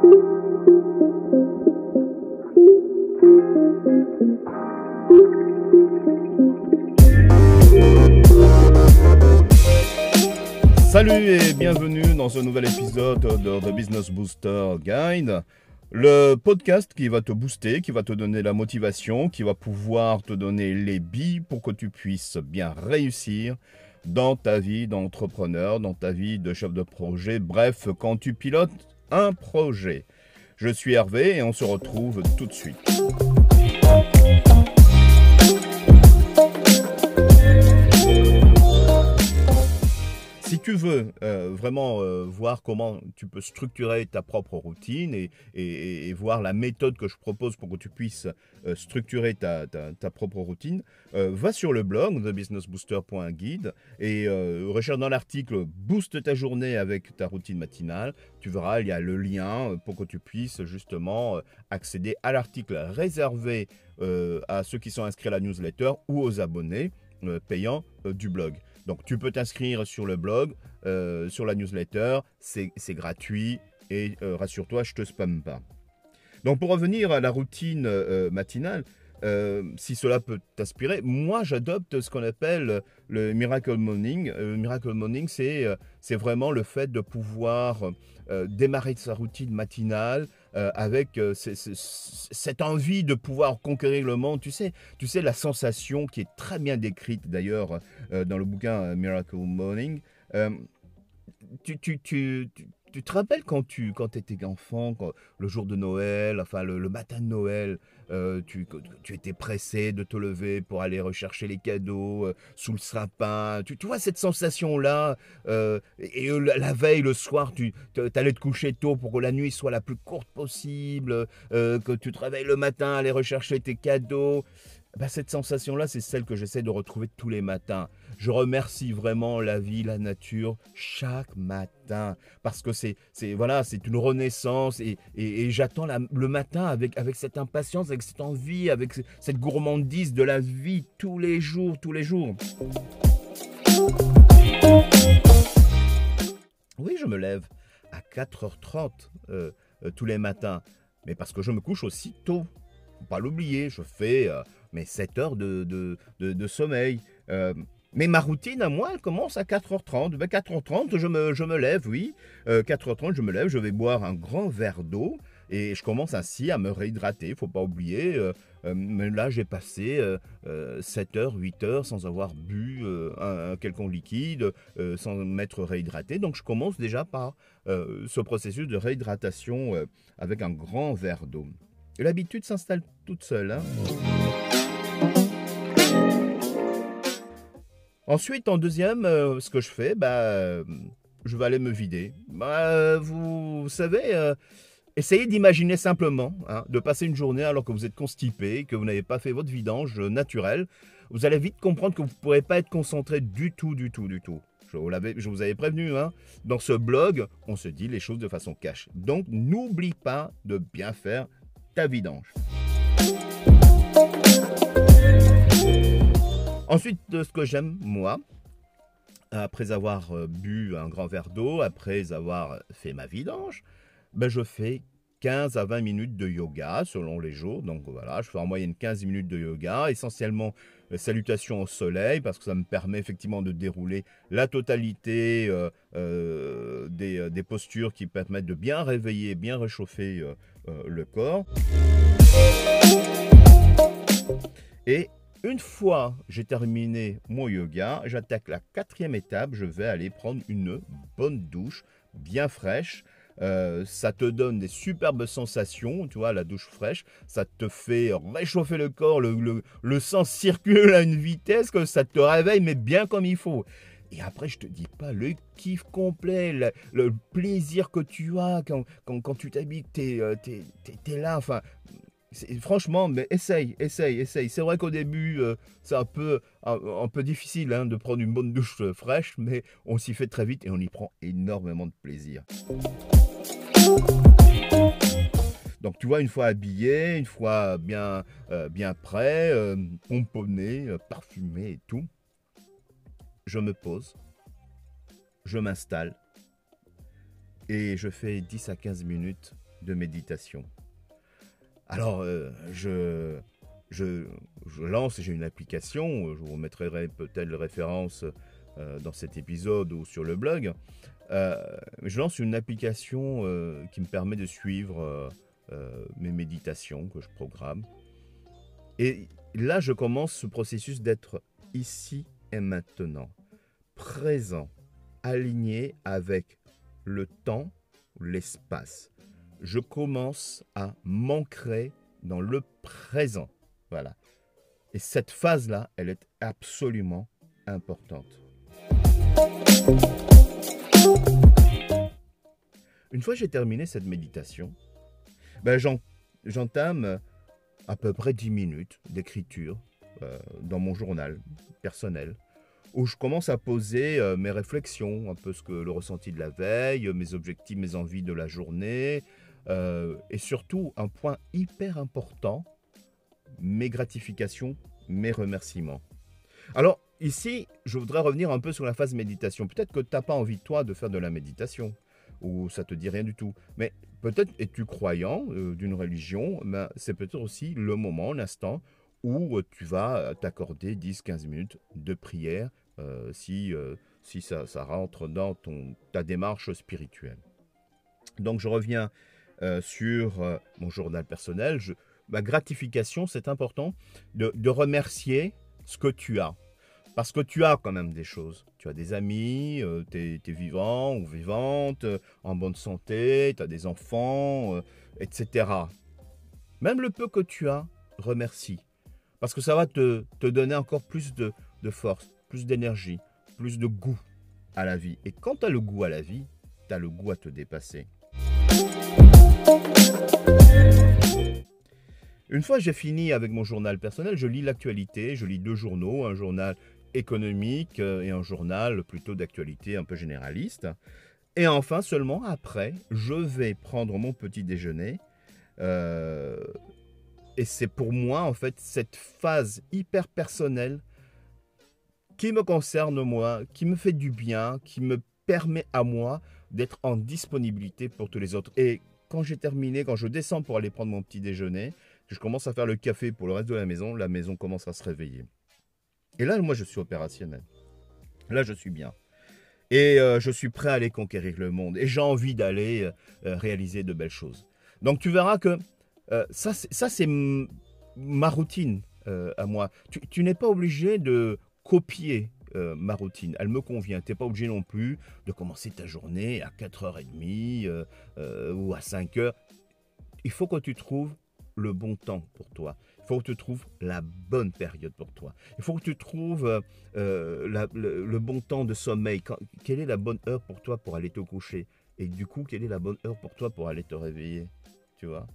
Salut et bienvenue dans ce nouvel épisode de The Business Booster Guide, le podcast qui va te booster, qui va te donner la motivation, qui va pouvoir te donner les billes pour que tu puisses bien réussir dans ta vie d'entrepreneur, dans ta vie de chef de projet, bref, quand tu pilotes un projet. Je suis Hervé et on se retrouve tout de suite. Si tu veux euh, vraiment euh, voir comment tu peux structurer ta propre routine et, voir la méthode que je propose pour que tu puisses euh, structurer ta, propre routine, va sur le blog thebusinessbooster.guide et recherche dans l'article Booste ta journée avec ta routine matinale. Tu verras, il y a le lien pour que tu puisses justement accéder à l'article réservé à ceux qui sont inscrits à la newsletter ou aux abonnés payants du blog. Donc tu peux t'inscrire sur le blog, euh, sur la newsletter, c'est gratuit et euh, rassure-toi, je ne te spamme pas. Donc pour revenir à la routine euh, matinale, si cela peut t'inspirer, moi j'adopte ce qu'on appelle le Miracle Morning. Le Miracle Morning, c'est vraiment le fait de pouvoir démarrer sa routine matinale euh, avec euh, cette envie de pouvoir conquérir le monde. Tu sais, tu sais la sensation qui est très bien décrite d'ailleurs euh, dans le bouquin Miracle Morning. tu te rappelles quand tu quand étais enfant, le jour de Noël, enfin le, matin de Noël, euh, tu, tu, étais pressé de te lever pour aller rechercher les cadeaux euh, sous le sapin. Tu, vois cette sensation-là euh, Et la, veille, le soir, tu allais te coucher tôt pour que la nuit soit la plus courte possible, que tu te réveilles le matin, aller rechercher tes cadeaux. Bah, cette sensation-là, c'est celle que j'essaie de retrouver tous les matins. Je remercie vraiment la vie, la nature, chaque matin, parce que c'est, voilà, c'est une renaissance et, j'attends le matin avec, avec cette impatience, avec cette envie, avec cette gourmandise de la vie tous les jours, tous les jours. Oui, je me lève à 4h30 euh, euh, tous les matins, mais parce que je me couche aussi tôt. Faut pas l'oublier, je fais euh, mes 7 heures de, de, sommeil. Euh, mais ma routine à moi, elle commence à 4h30. 4h30, je me, je me lève, oui. 4h30, euh, je me lève, je vais boire un grand verre d'eau et je commence ainsi à me réhydrater. Il faut pas oublier, euh, mais là j'ai passé 7 heures, 8 heures sans avoir bu un, quelconque liquide, sans m'être réhydraté. Donc je commence déjà par ce processus de réhydratation avec un grand verre d'eau. L'habitude s'installe toute seule. Hein. Ensuite, en deuxième, euh, ce que je fais, bah, je vais aller me vider. Bah, vous, savez, euh, essayez d'imaginer simplement hein, de passer une journée alors que vous êtes constipé, que vous n'avez pas fait votre vidange naturelle. Vous allez vite comprendre que vous ne pourrez pas être concentré du tout, du tout, du tout. Je vous, je vous avais prévenu, hein. dans ce blog, on se dit les choses de façon cash. Donc, n'oublie pas de bien faire ta vidange. Ensuite, de ce que j'aime, moi, après avoir euh, bu un grand verre d'eau, après avoir fait ma vidange, ben je fais 15 à 20 minutes de yoga selon les jours. Donc voilà, je fais en moyenne 15 minutes de yoga, essentiellement euh, salutations au soleil, parce que ça me permet effectivement de dérouler la totalité euh, des, des, postures qui permettent de bien réveiller, bien réchauffer le corps. Et une fois j'ai terminé mon yoga, j'attaque la quatrième étape. Je vais aller prendre une bonne douche bien fraîche. Euh, ça te donne des superbes sensations, tu vois, la douche fraîche. Ça te fait réchauffer le corps, le, sang circule à une vitesse que ça te réveille, mais bien comme il faut. Et après, je te dis pas le kiff complet, le, plaisir que tu as quand, quand, tu t'habites, tu es, euh, là. Enfin, franchement, mais essaye, essaye, essaye. C'est vrai qu'au début, euh, c'est un peu, un, peu difficile hein, de prendre une bonne douche euh, fraîche, mais on s'y fait très vite et on y prend énormément de plaisir. Donc tu vois, une fois habillé, une fois bien, bien prêt, pomponné, parfumé et tout, je me pose, je m'installe et je fais 10 à 15 minutes de méditation. Alors, euh, je, lance, j'ai une application, je vous remettrai peut-être les références euh, dans cet épisode ou sur le blog. Euh, je lance une application qui me permet de suivre mes méditations que je programme. Et là, je commence ce processus d'être ici et maintenant, présent, aligné avec le temps, l'espace. Je commence à m'ancrer dans le présent. Voilà. Et cette phase-là, elle est absolument importante. Une fois que j'ai terminé cette méditation, ben j'entame à peu près 10 minutes d'écriture euh, dans mon journal personnel où je commence à poser euh, mes réflexions, un peu ce que le ressenti de la veille, mes objectifs, mes envies de la journée, euh, et surtout un point hyper important, mes gratifications, mes remerciements. Alors ici, je voudrais revenir un peu sur la phase méditation. Peut-être que tu n'as pas envie, toi, de faire de la méditation, ou ça te dit rien du tout. Mais peut-être es-tu croyant euh, d'une religion, mais c'est peut-être aussi le moment, l'instant, où tu vas t'accorder 10-15 minutes de prière euh, si, euh, si ça, rentre dans ton, ta démarche spirituelle. Donc je reviens euh, sur mon journal personnel. ma gratification, c'est important de, remercier ce que tu as. Parce que tu as quand même des choses. Tu as des amis, tu es, vivant ou vivante, en bonne santé, tu as des enfants, etc. Même le peu que tu as, remercie. Parce que ça va te, donner encore plus de force plus d'énergie, plus de goût à la vie. Et quand tu as le goût à la vie, tu as le goût à te dépasser. Une fois j'ai fini avec mon journal personnel, je lis l'actualité, je lis deux journaux, un journal économique euh, et un journal plutôt d'actualité un peu généraliste. Et enfin, seulement après, je vais prendre mon petit déjeuner. Euh, et c'est pour moi, en fait, cette phase hyper personnelle qui me concerne moi, qui me fait du bien, qui me permet à moi d'être en disponibilité pour tous les autres. Et quand j'ai terminé, quand je descends pour aller prendre mon petit déjeuner, je commence à faire le café pour le reste de la maison, la maison commence à se réveiller. Et là, moi, je suis opérationnel. Là, je suis bien. Et euh, je suis prêt à aller conquérir le monde. Et j'ai envie d'aller euh, réaliser de belles choses. Donc, tu verras que euh, ça, c'est ma routine à moi. tu n'es pas obligé de copier euh, ma routine. Elle me convient. Tu n'es pas obligé non plus de commencer ta journée à 4h30 euh, euh, ou à 5h. Il faut que tu trouves le bon temps pour toi. Il faut que tu trouves la bonne période pour toi. Il faut que tu trouves le, bon temps de sommeil. quelle est la bonne heure pour toi pour aller te coucher? Et du coup, quelle est la bonne heure pour toi pour aller te réveiller? Tu vois?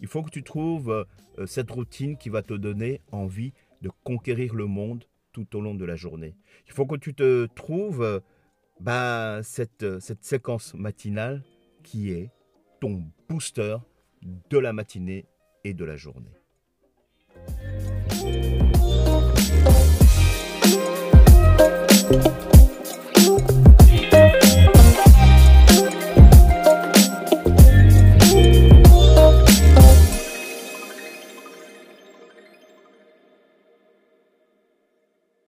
Il faut que tu trouves cette routine qui va te donner envie de conquérir le monde tout au long de la journée. Il faut que tu te trouves euh, bah, cette, cette séquence matinale qui est ton booster de la matinée et de la journée.